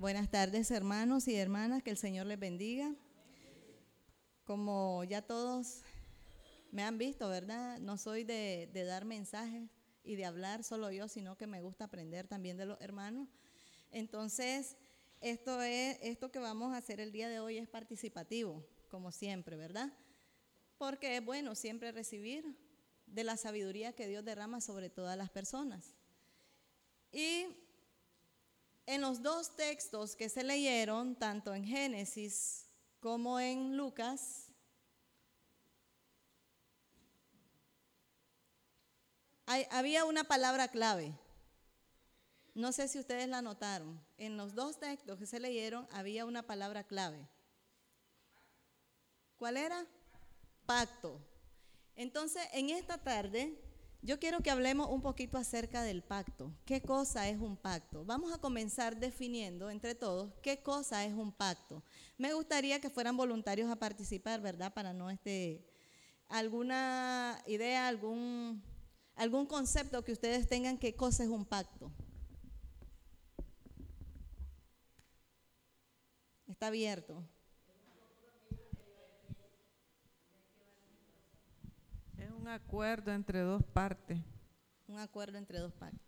Buenas tardes, hermanos y hermanas, que el Señor les bendiga. Como ya todos me han visto, ¿verdad? No soy de, dar mensajes y de hablar solo yo, sino que me gusta aprender también de los hermanos. Entonces, esto, es, esto que vamos a hacer el día de hoy es participativo, como siempre, ¿verdad? Porque es bueno siempre recibir de la sabiduría que Dios derrama sobre todas las personas. Y en los dos textos que se leyeron, tanto en Génesis como en Lucas, había una palabra clave. No sé si ustedes la notaron. En los dos textos que se leyeron había una palabra clave. ¿Cuál era? Pacto. Entonces, en esta tarde yo quiero que hablemos un poquito acerca del pacto. ¿Qué cosa es un pacto? Vamos a comenzar definiendo entre todos qué cosa es un pacto. Me gustaría que fueran voluntarios a participar, ¿verdad? Para no este alguna idea, algún algún concepto que ustedes tengan qué cosa es un pacto. Está abierto. un acuerdo entre dos partes. Un acuerdo entre dos partes.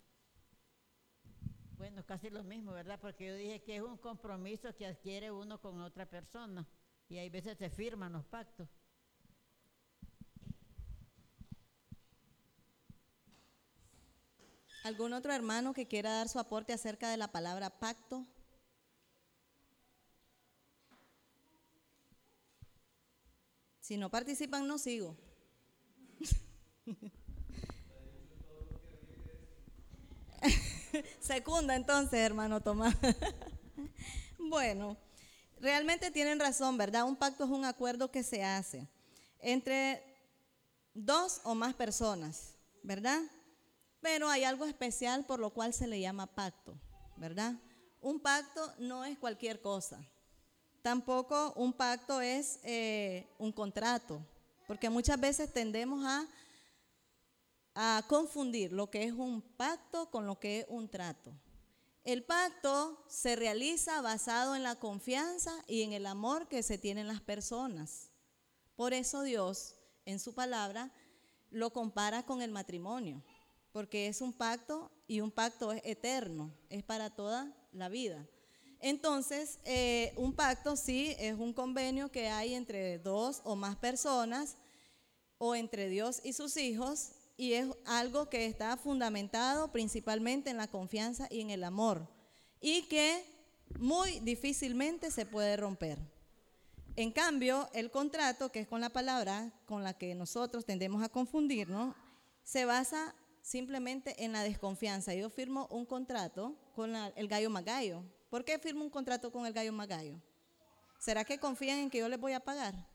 Bueno, casi lo mismo, ¿verdad? Porque yo dije que es un compromiso que adquiere uno con otra persona y hay veces se firman los pactos. ¿Algún otro hermano que quiera dar su aporte acerca de la palabra pacto? Si no participan, no sigo. Secunda entonces, hermano Tomás. bueno, realmente tienen razón, ¿verdad? Un pacto es un acuerdo que se hace entre dos o más personas, ¿verdad? Pero hay algo especial por lo cual se le llama pacto, ¿verdad? Un pacto no es cualquier cosa. Tampoco un pacto es eh, un contrato, porque muchas veces tendemos a a confundir lo que es un pacto con lo que es un trato. El pacto se realiza basado en la confianza y en el amor que se tienen las personas. Por eso Dios, en su palabra, lo compara con el matrimonio, porque es un pacto y un pacto es eterno, es para toda la vida. Entonces, eh, un pacto sí es un convenio que hay entre dos o más personas o entre Dios y sus hijos y es algo que está fundamentado principalmente en la confianza y en el amor y que muy difícilmente se puede romper. En cambio, el contrato, que es con la palabra con la que nosotros tendemos a confundirnos, se basa simplemente en la desconfianza. Yo firmo un contrato con el gallo magallo. ¿Por qué firmo un contrato con el gallo magallo? ¿Será que confían en que yo les voy a pagar?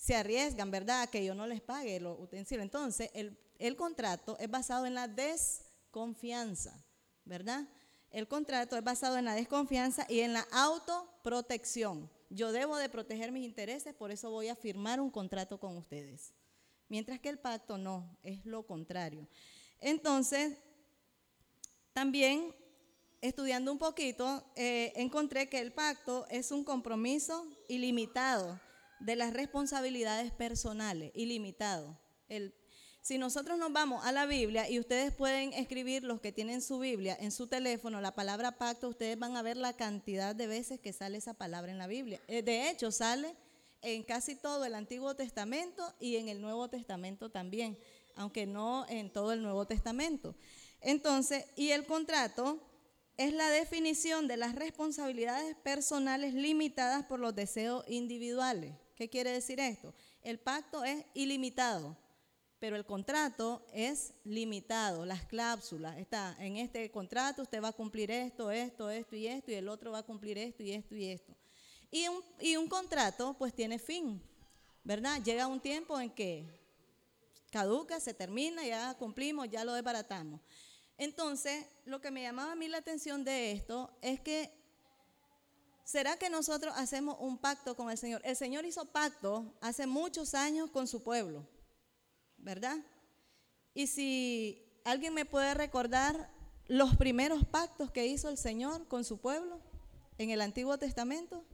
Se arriesgan, ¿verdad?, que yo no les pague los utensilios. Entonces, el, el contrato es basado en la desconfianza, ¿verdad? El contrato es basado en la desconfianza y en la autoprotección. Yo debo de proteger mis intereses, por eso voy a firmar un contrato con ustedes. Mientras que el pacto no, es lo contrario. Entonces, también estudiando un poquito, eh, encontré que el pacto es un compromiso ilimitado de las responsabilidades personales, ilimitado. El, si nosotros nos vamos a la Biblia y ustedes pueden escribir los que tienen su Biblia en su teléfono, la palabra pacto, ustedes van a ver la cantidad de veces que sale esa palabra en la Biblia. Eh, de hecho, sale en casi todo el Antiguo Testamento y en el Nuevo Testamento también, aunque no en todo el Nuevo Testamento. Entonces, y el contrato es la definición de las responsabilidades personales limitadas por los deseos individuales. ¿Qué quiere decir esto? El pacto es ilimitado, pero el contrato es limitado, las cláusulas. Está en este contrato, usted va a cumplir esto, esto, esto y esto, y el otro va a cumplir esto y esto y esto. Y un, y un contrato pues tiene fin, ¿verdad? Llega un tiempo en que caduca, se termina, ya cumplimos, ya lo desbaratamos. Entonces, lo que me llamaba a mí la atención de esto es que ¿Será que nosotros hacemos un pacto con el Señor? El Señor hizo pacto hace muchos años con su pueblo, ¿verdad? Y si alguien me puede recordar los primeros pactos que hizo el Señor con su pueblo en el Antiguo Testamento?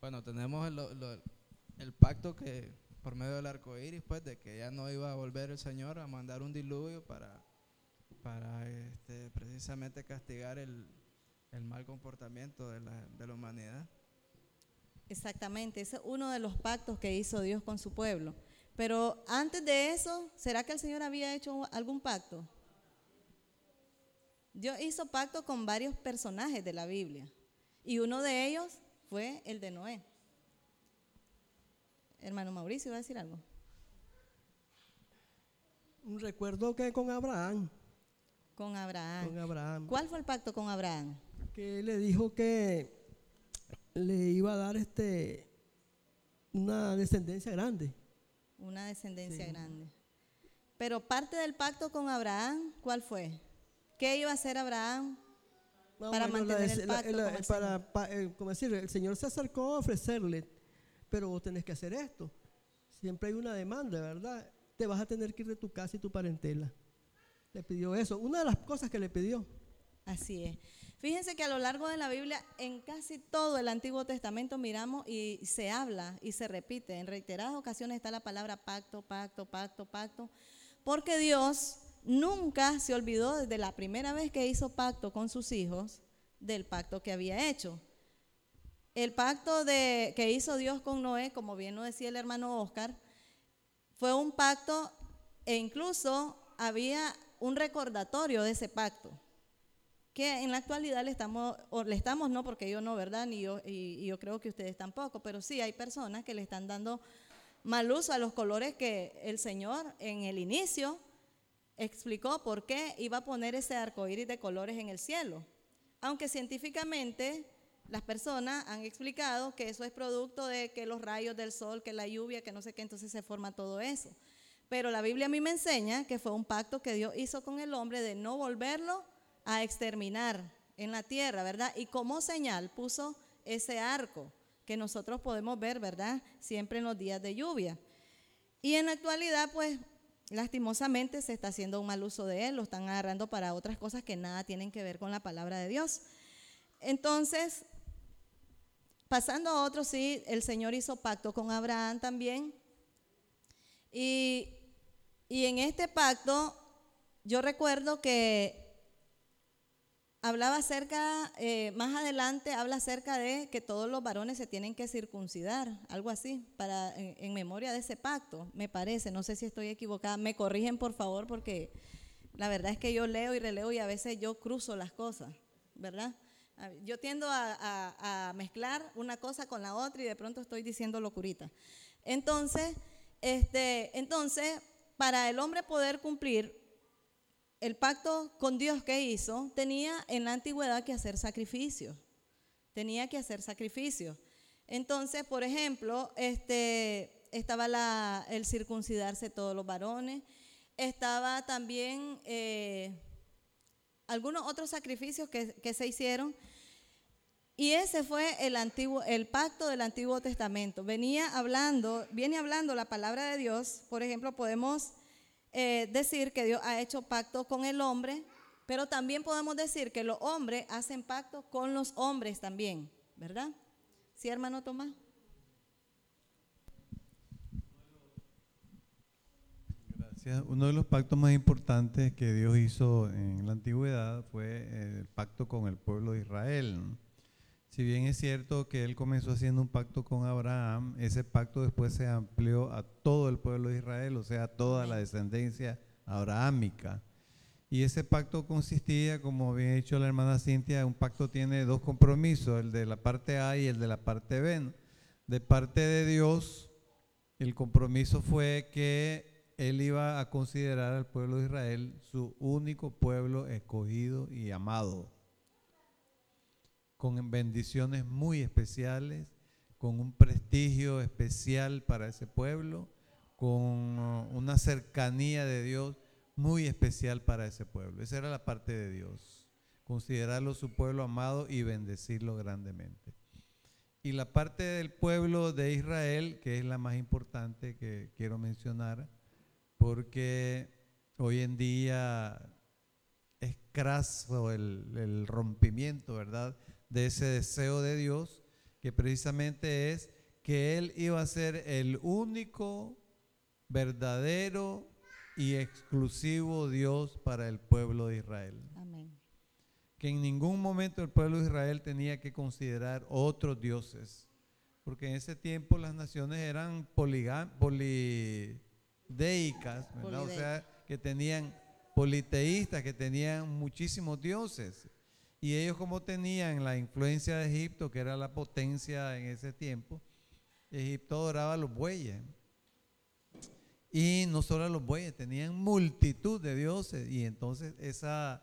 Bueno, tenemos el, lo- el pacto que por medio del arco iris, pues, de que ya no iba a volver el Señor a mandar un diluvio para, para este, precisamente castigar el, mal comportamiento de la, de la humanidad. Exactamente, ese es uno de los pactos que hizo Dios con su pueblo. Pero antes de eso, ¿será que el Señor había hecho algún pacto? Dios hizo pacto con varios personajes de la Biblia y uno de ellos fue el de Noé. Hermano Mauricio, ¿va a decir algo? Recuerdo que con Abraham, Con Abraham. con Abraham, ¿Cuál fue el pacto con Abraham? que le dijo que le iba a dar este una descendencia grande. Una descendencia Sí. grande. Pero parte del pacto con Abraham, ¿cuál fue? ¿Qué iba a hacer Abraham? Para la mantener el pacto la- con el para, pa- eh, como decir, el Señor se acercó a ofrecerle, pero vos tenés que hacer esto. Siempre hay una demanda, ¿verdad? Te vas a tener que ir de tu casa y tu parentela. Le pidió eso. Una de las cosas que le pidió. Así es. Fíjense que a lo largo de la Biblia, en casi todo el Antiguo Testamento miramos y se habla y se repite. En reiteradas ocasiones está la palabra pacto, pacto, pacto, pacto. Porque Dios nunca se olvidó desde la primera vez que hizo pacto con sus hijos del pacto que había hecho. El pacto que hizo Dios con Noé, como bien lo decía el hermano Oscar, fue un pacto e incluso había un recordatorio de ese pacto que en la actualidad le estamos, o le estamos no, porque yo no, ¿verdad? Ni yo, y, y yo creo que ustedes tampoco, pero sí hay personas que le están dando mal uso a los colores que el Señor en el inicio explicó por qué iba a poner ese arco iris de colores en el cielo. Aunque científicamente las personas han explicado que eso es producto de que los rayos del sol, que la lluvia, que no sé qué, entonces se forma todo eso. Pero la Biblia a mí me enseña que fue un pacto que Dios hizo con el hombre de no volverlo a exterminar en la tierra, ¿verdad? Y como señal puso ese arco que nosotros podemos ver, ¿verdad? Siempre en los días de lluvia. Y en la actualidad, pues, lastimosamente se está haciendo un mal uso de él, lo están agarrando para otras cosas que nada tienen que ver con la palabra de Dios. Entonces, pasando a otro, sí, el Señor hizo pacto con Abraham también. Y, y en este pacto, yo recuerdo que hablaba acerca, eh, más adelante habla acerca de que todos los varones se tienen que circuncidar, algo así, para, en, en memoria de ese pacto, me parece, no sé si estoy equivocada, me corrigen por favor porque la verdad es que yo leo y releo y a veces yo cruzo las cosas, ¿verdad? Yo tiendo a, mezclar una cosa con la otra y de pronto estoy diciendo locurita. Entonces, este, entonces, para el hombre poder cumplir el pacto con Dios que hizo, tenía en la antigüedad que hacer sacrificios. Tenía que hacer sacrificios. Entonces, por ejemplo, este, estaba el circuncidarse todos los varones, estaba también eh, algunos otros sacrificios que, se hicieron. Y ese fue el antiguo, el pacto del Antiguo Testamento. Venía hablando, viene hablando la palabra de Dios. Por ejemplo, podemos eh, decir que Dios ha hecho pacto con el hombre, pero también podemos decir que los hombres hacen pacto con los hombres también, ¿verdad? ¿Sí, hermano Tomás? Uno de los pactos más importantes que Dios hizo en la antigüedad fue el pacto con el pueblo de Israel. Si bien es cierto que él comenzó haciendo un pacto con Abraham, ese pacto después se amplió a todo el pueblo de Israel, o sea, a toda la descendencia abrahámica. Y ese pacto consistía, como bien ha dicho la hermana Cintia, un pacto tiene dos compromisos, el de la parte A y el de la parte B. De parte de Dios, el compromiso fue que él iba a considerar al pueblo de Israel su único pueblo escogido y amado, con bendiciones muy especiales, con un prestigio especial para ese pueblo, con uh, una cercanía de Dios muy especial para ese pueblo. Esa era la parte de Dios. considerarlo su pueblo amado y bendecirlo grandemente. Y la parte del pueblo de Israel, que es la más importante que quiero mencionar, porque hoy en día es craso el, el rompimiento, ¿verdad? De ese deseo de Dios, que precisamente es que Él iba a ser el único, verdadero y exclusivo Dios para el pueblo de Israel. Amén. Que en ningún momento el pueblo de Israel tenía que considerar otros dioses, porque en ese tiempo las naciones eran poligam- ¿verdad? o sea, que tenían politeístas, que tenían muchísimos dioses. Y ellos como tenían la influencia de Egipto, que era la potencia en ese tiempo, Egipto adoraba a los bueyes. Y no solo a los bueyes, tenían multitud de dioses. Y entonces esa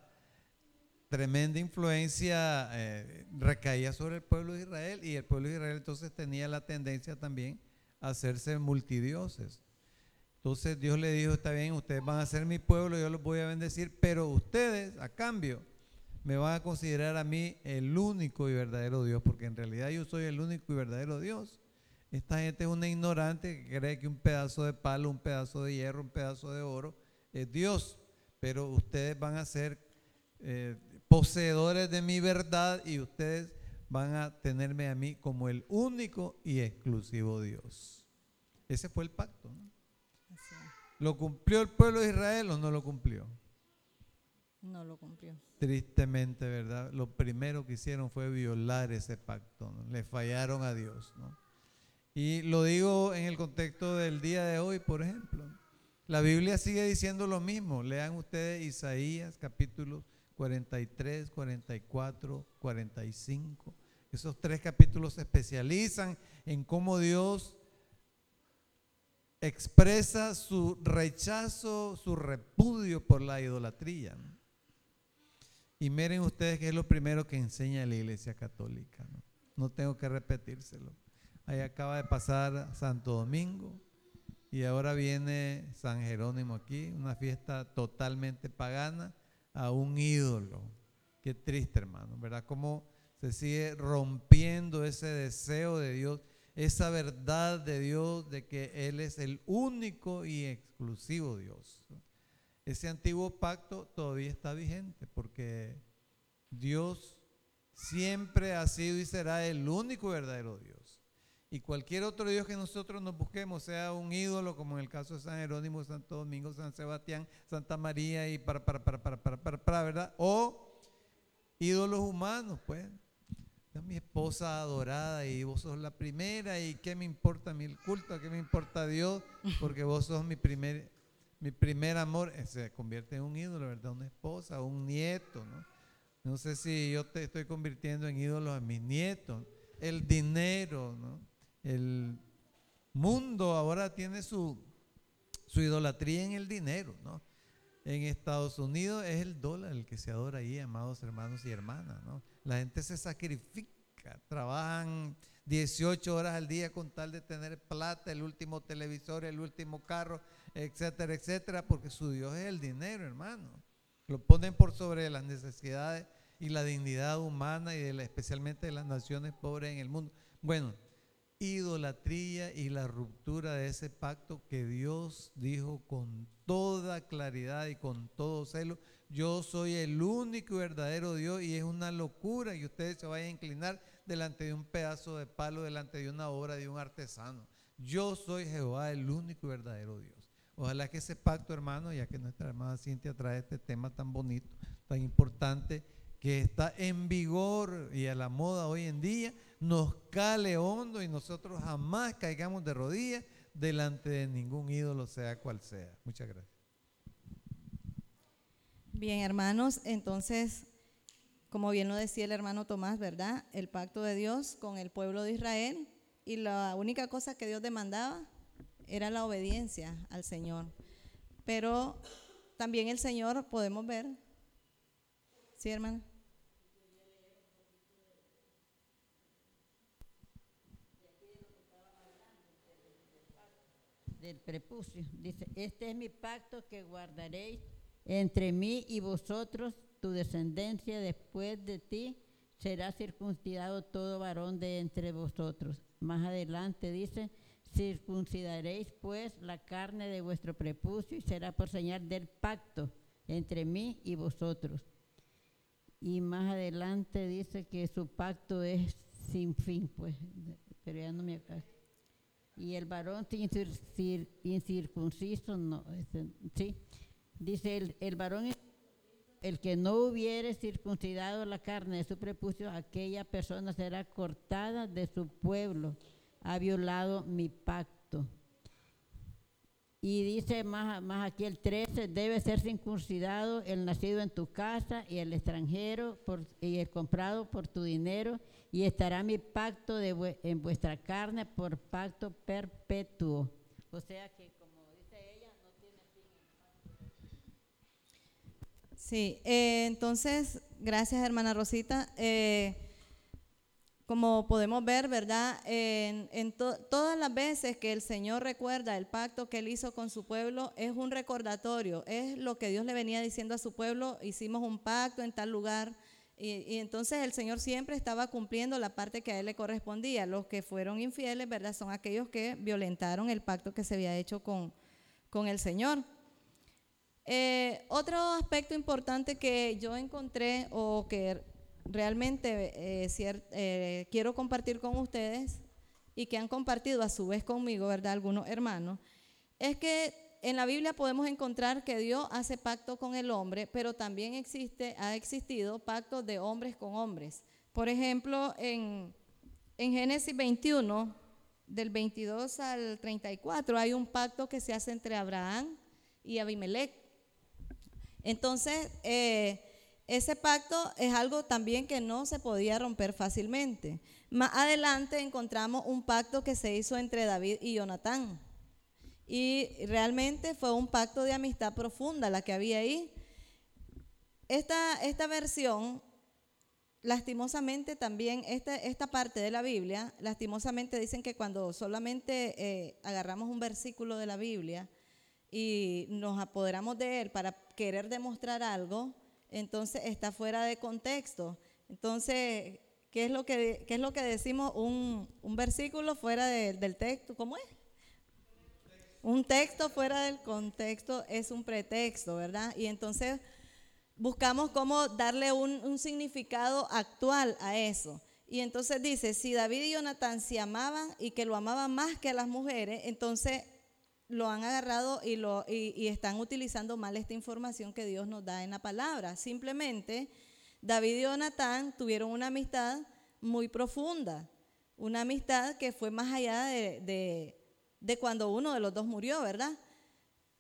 tremenda influencia eh, recaía sobre el pueblo de Israel. Y el pueblo de Israel entonces tenía la tendencia también a hacerse multidioses. Entonces Dios le dijo, está bien, ustedes van a ser mi pueblo, yo los voy a bendecir, pero ustedes a cambio me van a considerar a mí el único y verdadero Dios, porque en realidad yo soy el único y verdadero Dios. Esta gente es una ignorante que cree que un pedazo de palo, un pedazo de hierro, un pedazo de oro es Dios, pero ustedes van a ser eh, poseedores de mi verdad y ustedes van a tenerme a mí como el único y exclusivo Dios. Ese fue el pacto. ¿Lo cumplió el pueblo de Israel o no lo cumplió? No lo cumplió. Tristemente, ¿verdad? Lo primero que hicieron fue violar ese pacto, ¿no? le fallaron a Dios. ¿no? Y lo digo en el contexto del día de hoy, por ejemplo. La Biblia sigue diciendo lo mismo. Lean ustedes Isaías capítulos 43, 44, 45. Esos tres capítulos se especializan en cómo Dios expresa su rechazo, su repudio por la idolatría. Y miren ustedes que es lo primero que enseña la Iglesia Católica. No, no tengo que repetírselo. Ahí acaba de pasar Santo Domingo y ahora viene San Jerónimo aquí, una fiesta totalmente pagana a un ídolo. Qué triste, hermano, ¿verdad? Cómo se sigue rompiendo ese deseo de Dios, esa verdad de Dios de que Él es el único y exclusivo Dios. Ese antiguo pacto todavía está vigente porque Dios siempre ha sido y será el único verdadero Dios. Y cualquier otro Dios que nosotros nos busquemos, sea un ídolo, como en el caso de San Jerónimo, Santo Domingo, San Sebastián, Santa María y para, para, para, para, para, para, para, ¿verdad? O ídolos humanos, pues. Es mi esposa adorada y vos sos la primera y qué me importa mi culto, qué me importa Dios, porque vos sos mi primer, mi primer amor. Eh, Se convierte en un ídolo, ¿verdad? Una esposa, un nieto, ¿no? No sé si yo te estoy convirtiendo en ídolo a mis nietos. El dinero, ¿no? El mundo ahora tiene su, su idolatría en el dinero, ¿no? En Estados Unidos es el dólar el que se adora ahí, amados hermanos y hermanas. La gente se sacrifica, trabajan 18 horas al día con tal de tener plata, el último televisor, el último carro, etcétera, etcétera, porque su Dios es el dinero, hermano. Lo ponen por sobre las necesidades y la dignidad humana y de la- especialmente de las naciones pobres en el mundo. Bueno, idolatría y la ruptura de ese pacto que Dios dijo con toda claridad y con todo celo, yo soy el único y verdadero Dios y es una locura que ustedes se vayan a inclinar delante de un pedazo de palo, delante de una obra de un artesano. Yo soy Jehová, el único y verdadero Dios. Ojalá que ese pacto, hermano, ya que nuestra hermana Cintia trae este tema tan bonito, tan importante, que está en vigor y a la moda hoy en día, nos cale hondo y nosotros jamás caigamos de rodillas delante de ningún ídolo, sea cual sea. Muchas gracias. Bien, hermanos, entonces, como bien lo decía el hermano Tomás, ¿verdad? El pacto de Dios con el pueblo de Israel y la única cosa que Dios demandaba era la obediencia al Señor. Pero también el Señor podemos ver, ¿sí, hermano? Del prepucio. Dice, este es mi pacto que guardaréis entre mí y vosotros tu descendencia después de ti, será circuncidado todo varón de entre vosotros. Más adelante dice, circuncidaréis pues la carne de vuestro prepucio y será por señal del pacto entre mí y vosotros. Y más adelante dice que su pacto es sin fin, pues, pero ya no me acuerdo. Y el varón incircunciso, no, ese- sí. Dice el, el varón el que no hubiere circuncidado la carne de su prepucio, aquella persona será cortada de su pueblo, ha violado mi pacto. Y dice más, más aquí el 13, debe ser circuncidado el nacido en tu casa y el extranjero por- y el comprado por tu dinero, y estará mi pacto de en vuestra carne por pacto perpetuo. O sea que. Sí, eh, entonces, gracias hermana Rosita. Eh, como podemos ver, ¿verdad? En, en to- todas las veces que el Señor recuerda el pacto que Él hizo con su pueblo, es un recordatorio, es lo que Dios le venía diciendo a su pueblo, hicimos un pacto en tal lugar, y, y entonces el Señor siempre estaba cumpliendo la parte que a Él le correspondía. Los que fueron infieles, ¿verdad? Son aquellos que violentaron el pacto que se había hecho con, con el Señor. Eh, otro aspecto importante que yo encontré o que realmente eh, eh, quiero compartir con ustedes y que han compartido a su vez conmigo, ¿verdad? Algunos hermanos, es que en la Biblia podemos encontrar que Dios hace pacto con el hombre, pero también existe, ha existido pactos de hombres con hombres. Por ejemplo, en, en Génesis 21, del 22 al 34, hay un pacto que se hace entre Abraham y Abimelech. Entonces, eh, ese pacto es algo también que no se podía romper fácilmente. Más adelante encontramos un pacto que se hizo entre David y Jonatán. Y realmente fue un pacto de amistad profunda la que había ahí. Esta, esta versión, lastimosamente también, esta, esta parte de la Biblia, lastimosamente dicen que cuando solamente eh, agarramos un versículo de la Biblia, y nos apoderamos de él para querer demostrar algo, entonces está fuera de contexto. Entonces, ¿qué es lo que, qué es lo que decimos? Un, un versículo fuera de- del texto, ¿cómo es? Un texto fuera del contexto es un pretexto, ¿verdad? Y entonces buscamos cómo darle un, un significado actual a eso. Y entonces dice, si David y Jonatán se amaban y que lo amaban más que a las mujeres, entonces lo han agarrado y, lo, y, están utilizando mal esta información que Dios nos da en la palabra. Simplemente, David y Jonatán tuvieron una amistad muy profunda, una amistad que fue más allá de, de- cuando uno de los dos murió, ¿verdad?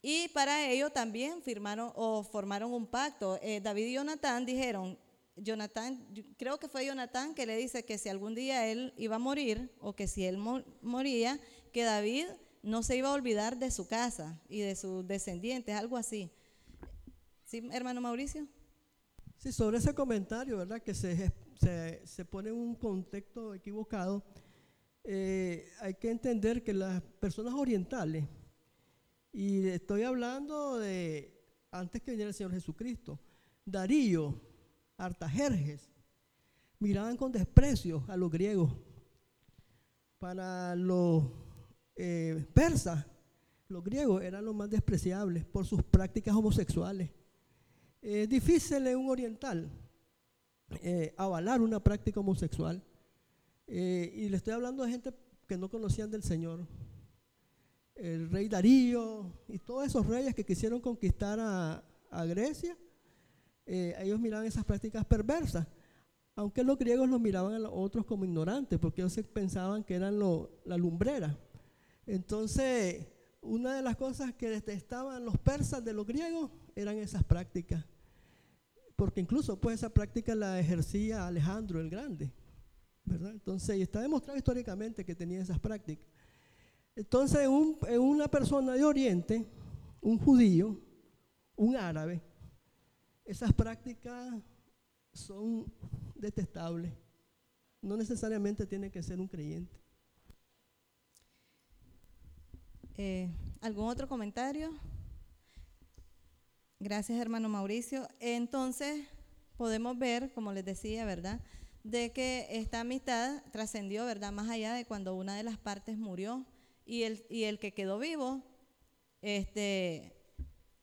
Y para ello también firmaron o formaron un pacto. Eh, David y Jonatán dijeron, Jonatán, yo creo que fue Jonatán que le dice que si algún día él iba a morir o que si él mo- moría, que David no se iba a olvidar de su casa y de sus descendientes, algo así. ¿Sí, hermano Mauricio? Sí, sobre ese comentario, ¿verdad? Que se, se, se pone en un contexto equivocado. eh, hay que entender que las personas orientales, y estoy hablando de antes que viniera el Señor Jesucristo, Darío, Artajerjes, miraban con desprecio a los griegos. Para los eh, persas, los griegos eran los más despreciables por sus prácticas homosexuales. Es difícil en un oriental eh, avalar una práctica homosexual. Eh, y le estoy hablando de gente que no conocían del Señor. El rey Darío y todos esos reyes que quisieron conquistar a, Grecia, eh, ellos miraban esas prácticas perversas. Aunque los griegos los miraban a los otros como ignorantes, porque ellos pensaban que eran lo- la lumbrera. Entonces, una de las cosas que detestaban los persas de los griegos eran esas prácticas. Porque incluso pues esa práctica la ejercía Alejandro el Grande. ¿verdad? Entonces, y está demostrado históricamente que tenía esas prácticas. Entonces, un- en una persona de Oriente, un judío, un árabe, esas prácticas son detestables. No necesariamente tiene que ser un creyente. Eh, ¿Algún otro comentario? Gracias, hermano Mauricio. Entonces, podemos ver, como les decía, ¿verdad? De que esta amistad trascendió, ¿verdad? Más allá de cuando una de las partes murió y el, y el que quedó vivo, este,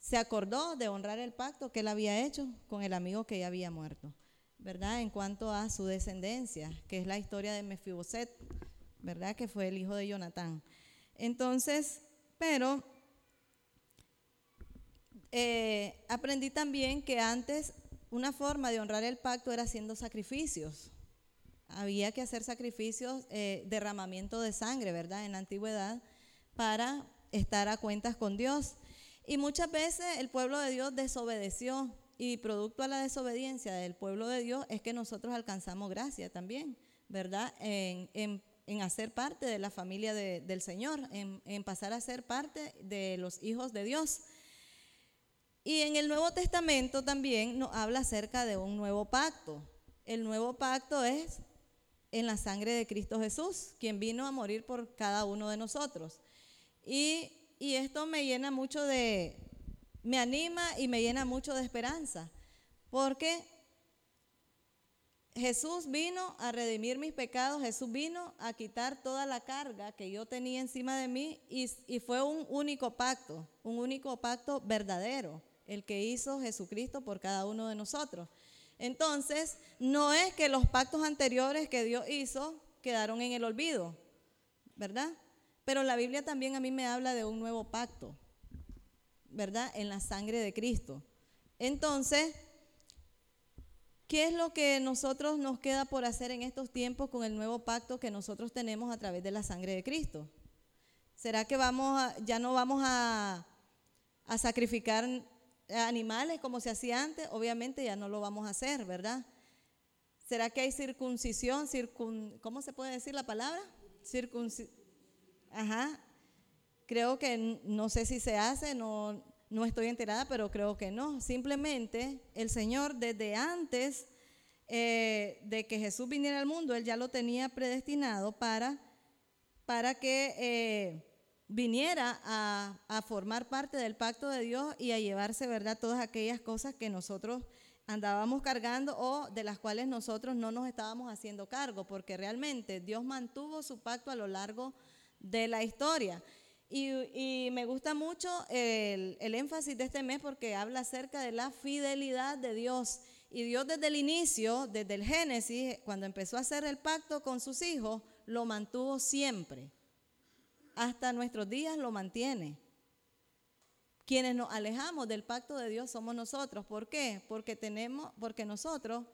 se acordó de honrar el pacto que él había hecho con el amigo que ya había muerto, ¿verdad? En cuanto a su descendencia, que es la historia de Mefiboset, ¿verdad? Que fue el hijo de Jonatán. Entonces, pero eh, aprendí también que antes una forma de honrar el pacto era haciendo sacrificios. Había que hacer sacrificios, eh, derramamiento de sangre, ¿verdad? En la antigüedad, para estar a cuentas con Dios. Y muchas veces el pueblo de Dios desobedeció y producto a la desobediencia del pueblo de Dios es que nosotros alcanzamos gracia también, ¿verdad? En, en, en hacer parte de la familia de- del Señor, en, en pasar a ser parte de los hijos de Dios. Y en el Nuevo Testamento también nos habla acerca de un nuevo pacto. El nuevo pacto es en la sangre de Cristo Jesús, quien vino a morir por cada uno de nosotros. Y, y esto me llena mucho de, me anima y me llena mucho de esperanza, porque Jesús vino a redimir mis pecados, Jesús vino a quitar toda la carga que yo tenía encima de mí y, y fue un único pacto, un único pacto verdadero, el que hizo Jesucristo por cada uno de nosotros. Entonces, no es que los pactos anteriores que Dios hizo quedaron en el olvido, ¿verdad? Pero la Biblia también a mí me habla de un nuevo pacto, ¿verdad? En la sangre de Cristo. Entonces, ¿qué es lo que nosotros nos queda por hacer en estos tiempos con el nuevo pacto que nosotros tenemos a través de la sangre de Cristo? ¿Será que vamos a, ya no vamos a, sacrificar animales como se hacía antes? Obviamente ya no lo vamos a hacer, ¿verdad? ¿Será que hay circuncisión? Circun, ¿Cómo se puede decir la palabra? Circunci Ajá. Creo que no sé si se hace, no, no estoy enterada, pero creo que no. Simplemente el Señor desde antes eh, de que Jesús viniera al mundo, Él ya lo tenía predestinado para, para que eh, viniera a, a formar parte del pacto de Dios y a llevarse, ¿verdad?, todas aquellas cosas que nosotros andábamos cargando o de las cuales nosotros no nos estábamos haciendo cargo, porque realmente Dios mantuvo su pacto a lo largo de la historia. Y, me gusta mucho el, énfasis de este mes porque habla acerca de la fidelidad de Dios. Y Dios desde el inicio, desde el Génesis, cuando empezó a hacer el pacto con sus hijos, lo mantuvo siempre. Hasta nuestros días lo mantiene. Quienes nos alejamos del pacto de Dios somos nosotros. ¿Por qué? Porque tenemos, porque nosotros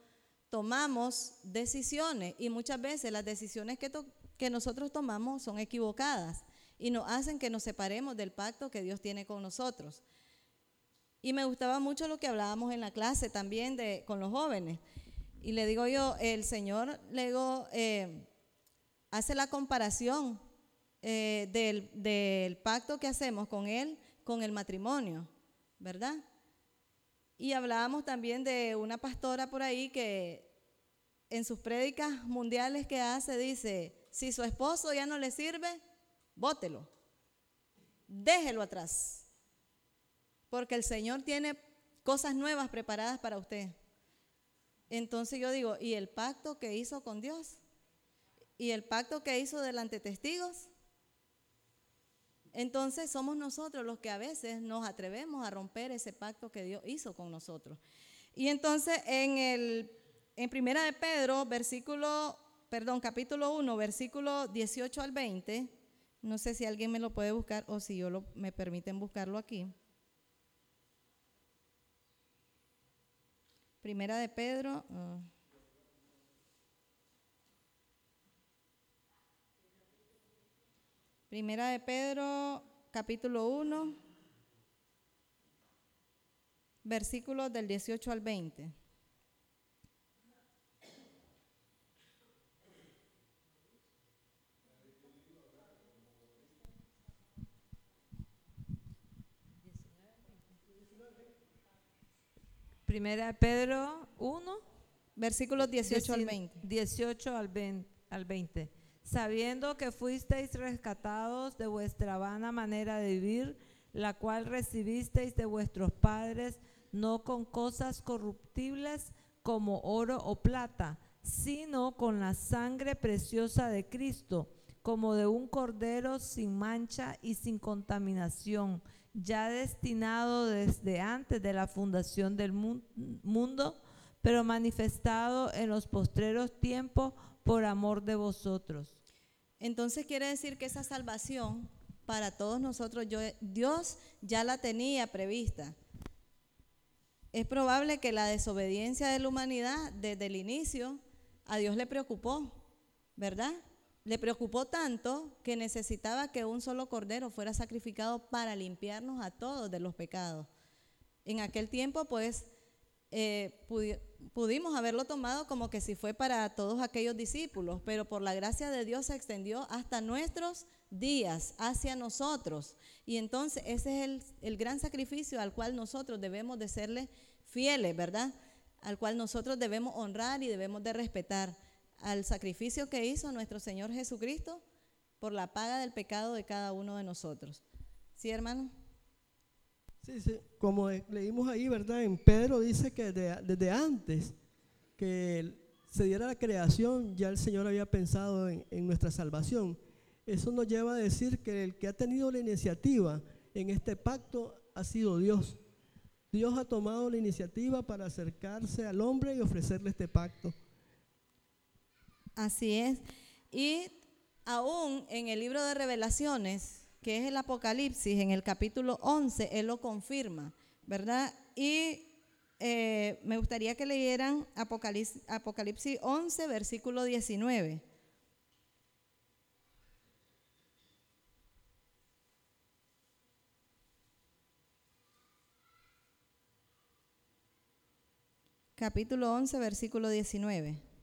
tomamos decisiones y muchas veces las decisiones que nosotros tomamos son equivocadas y nos hacen que nos separemos del pacto que Dios tiene con nosotros. Y me gustaba mucho lo que hablábamos en la clase también de, con los jóvenes. Y le digo yo, el Señor luego eh, hace la comparación eh, del, del pacto que hacemos con Él con el matrimonio, ¿verdad? Y hablábamos también de una pastora por ahí que en sus prédicas mundiales que hace dice, si su esposo ya no le sirve, bótelo, déjelo atrás, porque el Señor tiene cosas nuevas preparadas para usted. Entonces yo digo, ¿y el pacto que hizo con Dios? ¿Y el pacto que hizo delante de testigos? Entonces somos nosotros los que a veces nos atrevemos a romper ese pacto que Dios hizo con nosotros. Y entonces en el en Primera de Pedro, versículo, perdón, capítulo 1, versículo 18 al 20, no sé si alguien me lo puede buscar o si yo lo, me permiten buscarlo aquí. Primera de Pedro. ah. Primera de Pedro, capítulo 1, versículos del 18 al 20. Primera Pedro 1, Versículos 18 al 20. 18 al 20, al 20. Sabiendo que fuisteis rescatados de vuestra vana manera de vivir, la cual recibisteis de vuestros padres, no con cosas corruptibles como oro o plata, sino con la sangre preciosa de Cristo, como de un cordero sin mancha y sin contaminación, ya destinado desde antes de la fundación del mu- mundo, pero manifestado en los postreros tiempos por amor de vosotros. Entonces quiere decir que esa salvación para todos nosotros, Dios ya la tenía prevista. Es probable que la desobediencia de la humanidad desde el inicio a Dios le preocupó, ¿verdad? Le preocupó tanto que necesitaba que un solo cordero fuera sacrificado para limpiarnos a todos de los pecados. En aquel tiempo, pues, eh, pudi- pudimos haberlo tomado como que si fue para todos aquellos discípulos, pero por la gracia de Dios se extendió hasta nuestros días, hacia nosotros. Y entonces ese es el, el gran sacrificio al cual nosotros debemos de serle fieles, ¿verdad? Al cual nosotros debemos honrar y debemos de respetar al sacrificio que hizo nuestro Señor Jesucristo por la paga del pecado de cada uno de nosotros. ¿Sí, hermano? Sí, sí, como leímos ahí, ¿verdad? En Pedro dice que de- desde antes que se diera la creación, ya el Señor había pensado en, en nuestra salvación. Eso nos lleva a decir que el que ha tenido la iniciativa en este pacto ha sido Dios. Dios ha tomado la iniciativa para acercarse al hombre y ofrecerle este pacto. Así es. Y aún en el libro de revelaciones, que es el Apocalipsis, en el capítulo 11, Él lo confirma, ¿verdad? Y eh, me gustaría que leyeran Apocalipsis, Apocalipsis 11, versículo 19. Capítulo 11, versículo 19.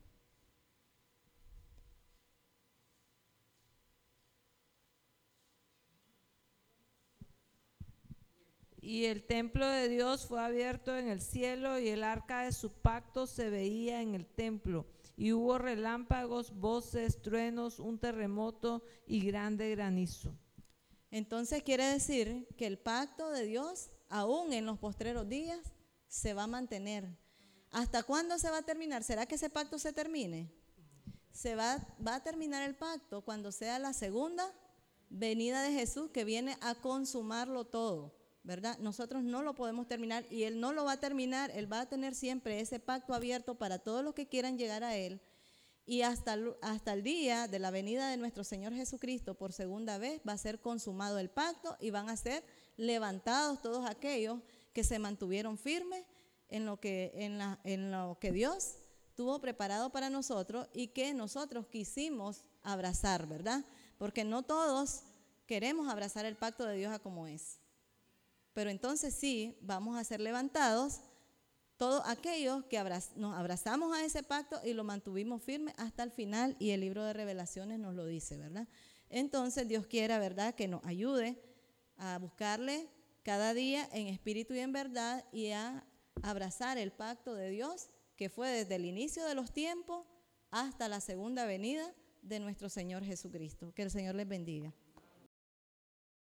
Y el templo de Dios fue abierto en el cielo y el arca de su pacto se veía en el templo. Y hubo relámpagos, voces, truenos, un terremoto y grande granizo. Entonces quiere decir que el pacto de Dios, aún en los postreros días, se va a mantener. ¿Hasta cuándo se va a terminar? ¿Será que ese pacto se termine? Se va, va a terminar el pacto cuando sea la segunda venida de Jesús que viene a consumarlo todo, ¿verdad? Nosotros no lo podemos terminar y Él no lo va a terminar, Él va a tener siempre ese pacto abierto para todos los que quieran llegar a Él. Y hasta, hasta el día de la venida de nuestro Señor Jesucristo por segunda vez va a ser consumado el pacto y van a ser levantados todos aquellos que se mantuvieron firmes en lo que, en lo que Dios tuvo preparado para nosotros y que nosotros quisimos abrazar, ¿verdad? Porque no todos queremos abrazar el pacto de Dios como es. Pero entonces sí, vamos a ser levantados todos aquellos que nos abrazamos a ese pacto y lo mantuvimos firme hasta el final y el libro de revelaciones nos lo dice, ¿verdad? Entonces Dios quiera, ¿verdad?, que nos ayude a buscarle cada día en espíritu y en verdad y a abrazar el pacto de Dios que fue desde el inicio de los tiempos hasta la segunda venida de nuestro Señor Jesucristo. Que el Señor les bendiga.